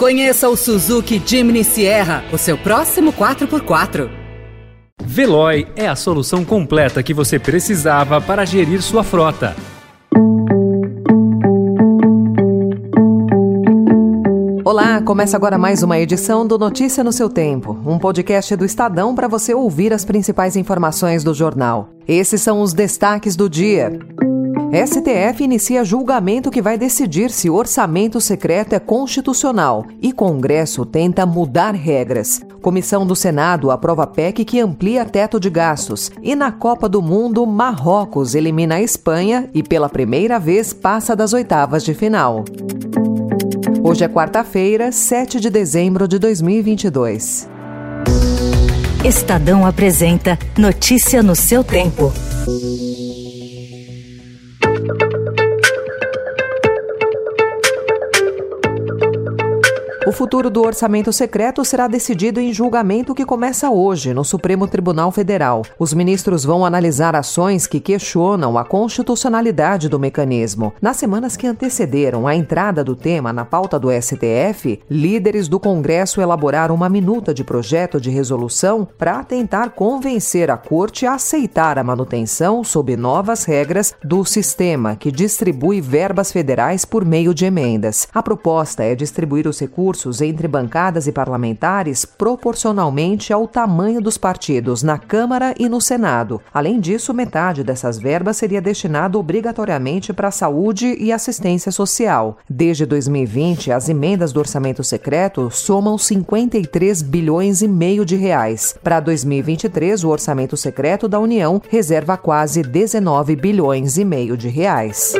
Conheça o Suzuki Jimny Sierra, o seu próximo 4x4. Veloy é a solução completa que você precisava para gerir sua frota. Olá, começa agora mais uma edição do Notícia no seu Tempo, um podcast do Estadão para você ouvir as principais informações do jornal. Esses são os destaques do dia. STF inicia julgamento que vai decidir se orçamento secreto é constitucional e Congresso tenta mudar regras. Comissão do Senado aprova PEC que amplia teto de gastos. E na Copa do Mundo, Marrocos elimina a Espanha e pela primeira vez passa das oitavas de final. Hoje é quarta-feira, 7 de dezembro de 2022. Estadão apresenta Notícia no seu tempo. O futuro do orçamento secreto será decidido em julgamento que começa hoje no Supremo Tribunal Federal. Os ministros vão analisar ações que questionam a constitucionalidade do mecanismo. Nas semanas que antecederam a entrada do tema na pauta do STF, líderes do Congresso elaboraram uma minuta de projeto de resolução para tentar convencer a Corte a aceitar a manutenção, sob novas regras, do sistema que distribui verbas federais por meio de emendas. A proposta é distribuir os recursos recursos entre bancadas e parlamentares proporcionalmente ao tamanho dos partidos na Câmara e no Senado. Além disso, metade dessas verbas seria destinada obrigatoriamente para a saúde e assistência social. Desde 2020, as emendas do orçamento secreto somam 53 bilhões e meio de reais. Para 2023, o orçamento secreto da União reserva quase 19 bilhões e meio de reais.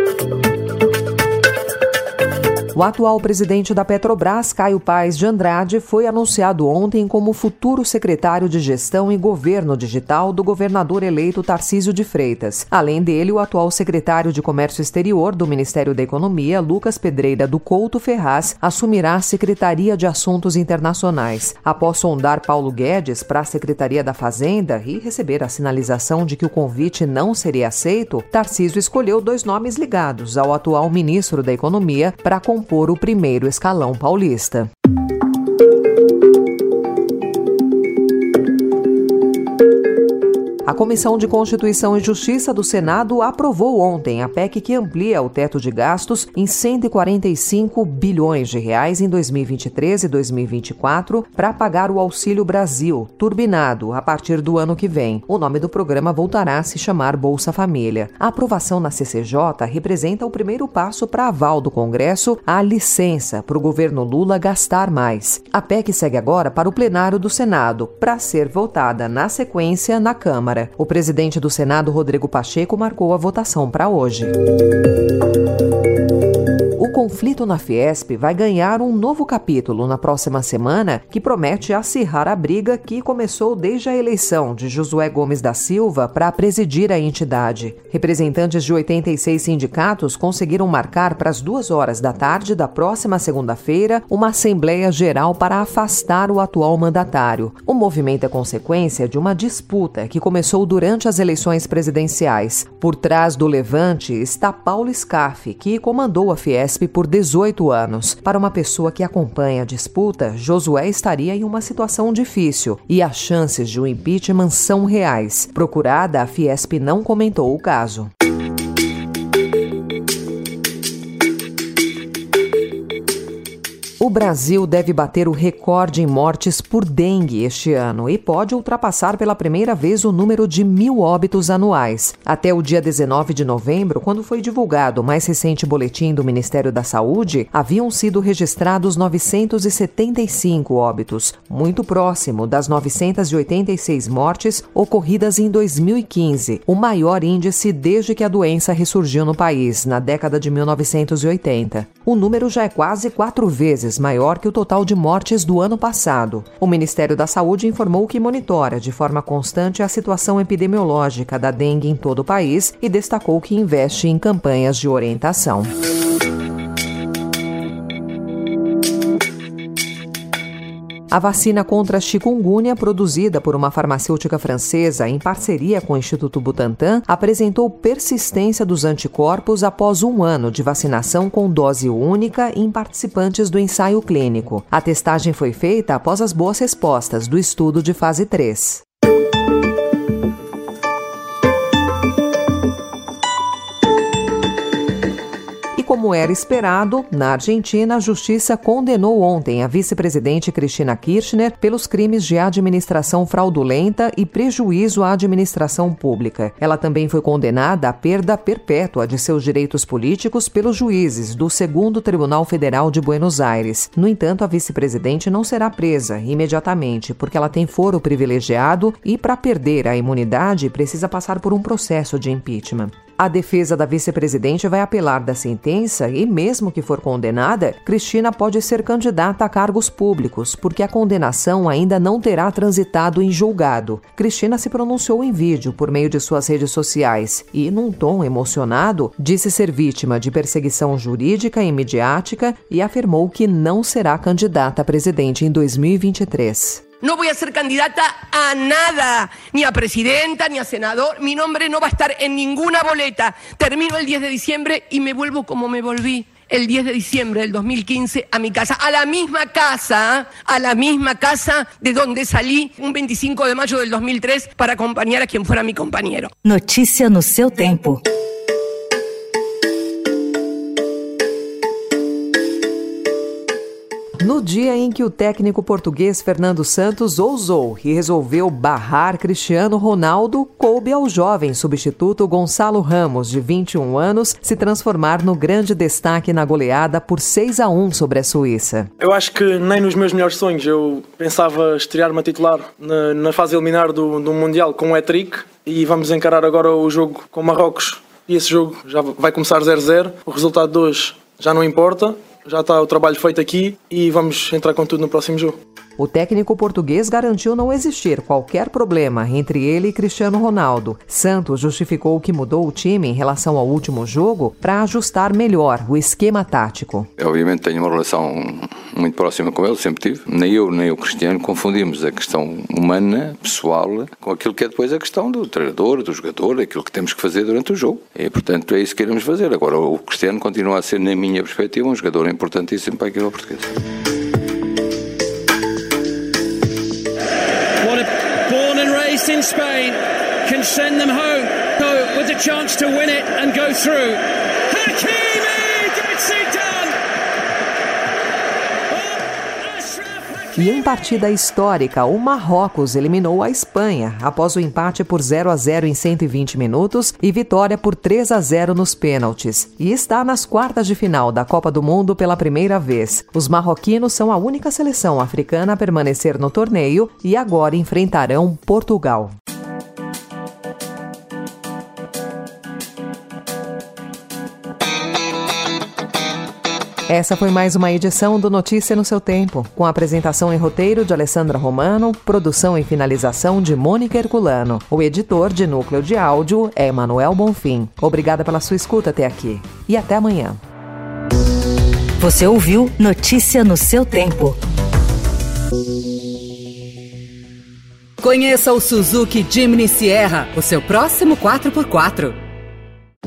O atual presidente da Petrobras, Caio Paes de Andrade, foi anunciado ontem como futuro secretário de Gestão e Governo Digital do governador eleito Tarcísio de Freitas. Além dele, o atual secretário de Comércio Exterior do Ministério da Economia, Lucas Pedreira do Couto Ferraz, assumirá a Secretaria de Assuntos Internacionais. Após sondar Paulo Guedes para a Secretaria da Fazenda e receber a sinalização de que o convite não seria aceito, Tarcísio escolheu dois nomes ligados ao atual ministro da Economia para compor compor o primeiro escalão paulista. A Comissão de Constituição e Justiça do Senado aprovou ontem a PEC que amplia o teto de gastos em 145 bilhões de reais em 2023 e 2024 para pagar o Auxílio Brasil, turbinado a partir do ano que vem. O nome do programa voltará a se chamar Bolsa Família. A aprovação na CCJ representa o primeiro passo para aval do Congresso à licença para o governo Lula gastar mais. A PEC segue agora para o plenário do Senado para ser votada na sequência na Câmara. O presidente do Senado, Rodrigo Pacheco, marcou a votação para hoje. O conflito na Fiesp vai ganhar um novo capítulo na próxima semana que promete acirrar a briga que começou desde a eleição de Josué Gomes da Silva para presidir a entidade. Representantes de 86 sindicatos conseguiram marcar para as duas horas da tarde da próxima segunda-feira uma Assembleia Geral para afastar o atual mandatário. O movimento é consequência de uma disputa que começou durante as eleições presidenciais. Por trás do levante está Paulo Scaff, que comandou a Fiesp por 18 anos. Para uma pessoa que acompanha a disputa, Josué estaria em uma situação difícil e as chances de um impeachment são reais. Procurada, a Fiesp não comentou o caso. O Brasil deve bater o recorde em mortes por dengue este ano e pode ultrapassar pela primeira vez o número de mil óbitos anuais. Até o dia 19 de novembro, quando foi divulgado o mais recente boletim do Ministério da Saúde, haviam sido registrados 975 óbitos, muito próximo das 986 mortes ocorridas em 2015, o maior índice desde que a doença ressurgiu no país, na década de 1980. O número já é quase quatro vezes vezes maior que o total de mortes do ano passado. O Ministério da Saúde informou que monitora de forma constante a situação epidemiológica da dengue em todo o país e destacou que investe em campanhas de orientação. A vacina contra a chikungunya, produzida por uma farmacêutica francesa em parceria com o Instituto Butantan, apresentou persistência dos anticorpos após um ano de vacinação com dose única em participantes do ensaio clínico. A testagem foi feita após as boas respostas do estudo de fase 3. Como era esperado, na Argentina, a justiça condenou ontem a vice-presidente Cristina Kirchner pelos crimes de administração fraudulenta e prejuízo à administração pública. Ela também foi condenada à perda perpétua de seus direitos políticos pelos juízes do Segundo Tribunal Federal de Buenos Aires. No entanto, a vice-presidente não será presa imediatamente, porque ela tem foro privilegiado e, para perder a imunidade, precisa passar por um processo de impeachment. A defesa da vice-presidente vai apelar da sentença e, mesmo que for condenada, Cristina pode ser candidata a cargos públicos, porque a condenação ainda não terá transitado em julgado. Cristina se pronunciou em vídeo por meio de suas redes sociais e, num tom emocionado, disse ser vítima de perseguição jurídica e midiática e afirmou que não será candidata a presidente em 2023. No voy a ser candidata a nada, ni a presidenta, ni a senador. Mi nombre no va a estar en ninguna boleta. Termino el 10 de diciembre y me vuelvo como me volví el 10 de diciembre del 2015 a mi casa, a la misma casa, a la misma casa de donde salí un 25 de mayo del 2003 para acompañar a quien fuera mi compañero. Noticia no seu tempo. No dia em que o técnico português Fernando Santos ousou e resolveu barrar Cristiano Ronaldo, coube ao jovem substituto Gonçalo Ramos, de 21 anos, se transformar no grande destaque na goleada por 6 a 1 sobre a Suíça. Eu acho que nem nos meus melhores sonhos eu pensava estrear-me a titular na, na, fase eliminar do, do Mundial com o hat-trick e vamos encarar agora o jogo com Marrocos. E esse jogo já vai começar 0-0. O resultado de hoje já não importa já está o trabalho feito aqui e vamos entrar com tudo no próximo jogo. O técnico português garantiu não existir qualquer problema entre ele e Cristiano Ronaldo. Santos justificou que mudou o time em relação ao último jogo para ajustar melhor o esquema tático. Eu, obviamente tenho uma relação muito próxima com ele, sempre tive. Nem eu nem o Cristiano confundimos a questão humana, pessoal, com aquilo que é depois a questão do treinador, do jogador, aquilo que temos que fazer durante o jogo. E, portanto, é isso que queremos fazer. Agora, o Cristiano continua a ser, na minha perspectiva, um jogador importantíssimo para a equipa portuguesa. in Spain can send them home with a chance to win it and go through. Hakimi E em partida histórica, o Marrocos eliminou a Espanha após o empate por 0 a 0 em 120 minutos e vitória por 3 a 0 nos pênaltis. E está nas quartas de final da Copa do Mundo pela primeira vez. Os marroquinos são a única seleção africana a permanecer no torneio e agora enfrentarão Portugal. Essa foi mais uma edição do Notícia no seu tempo, com apresentação e roteiro de Alessandra Romano, produção e finalização de Mônica Herculano. O editor de núcleo de áudio é Emanuel Bonfim. Obrigada pela sua escuta até aqui e até amanhã. Você ouviu Notícia no seu tempo. Conheça o Suzuki Jimny Sierra, o seu próximo 4x4.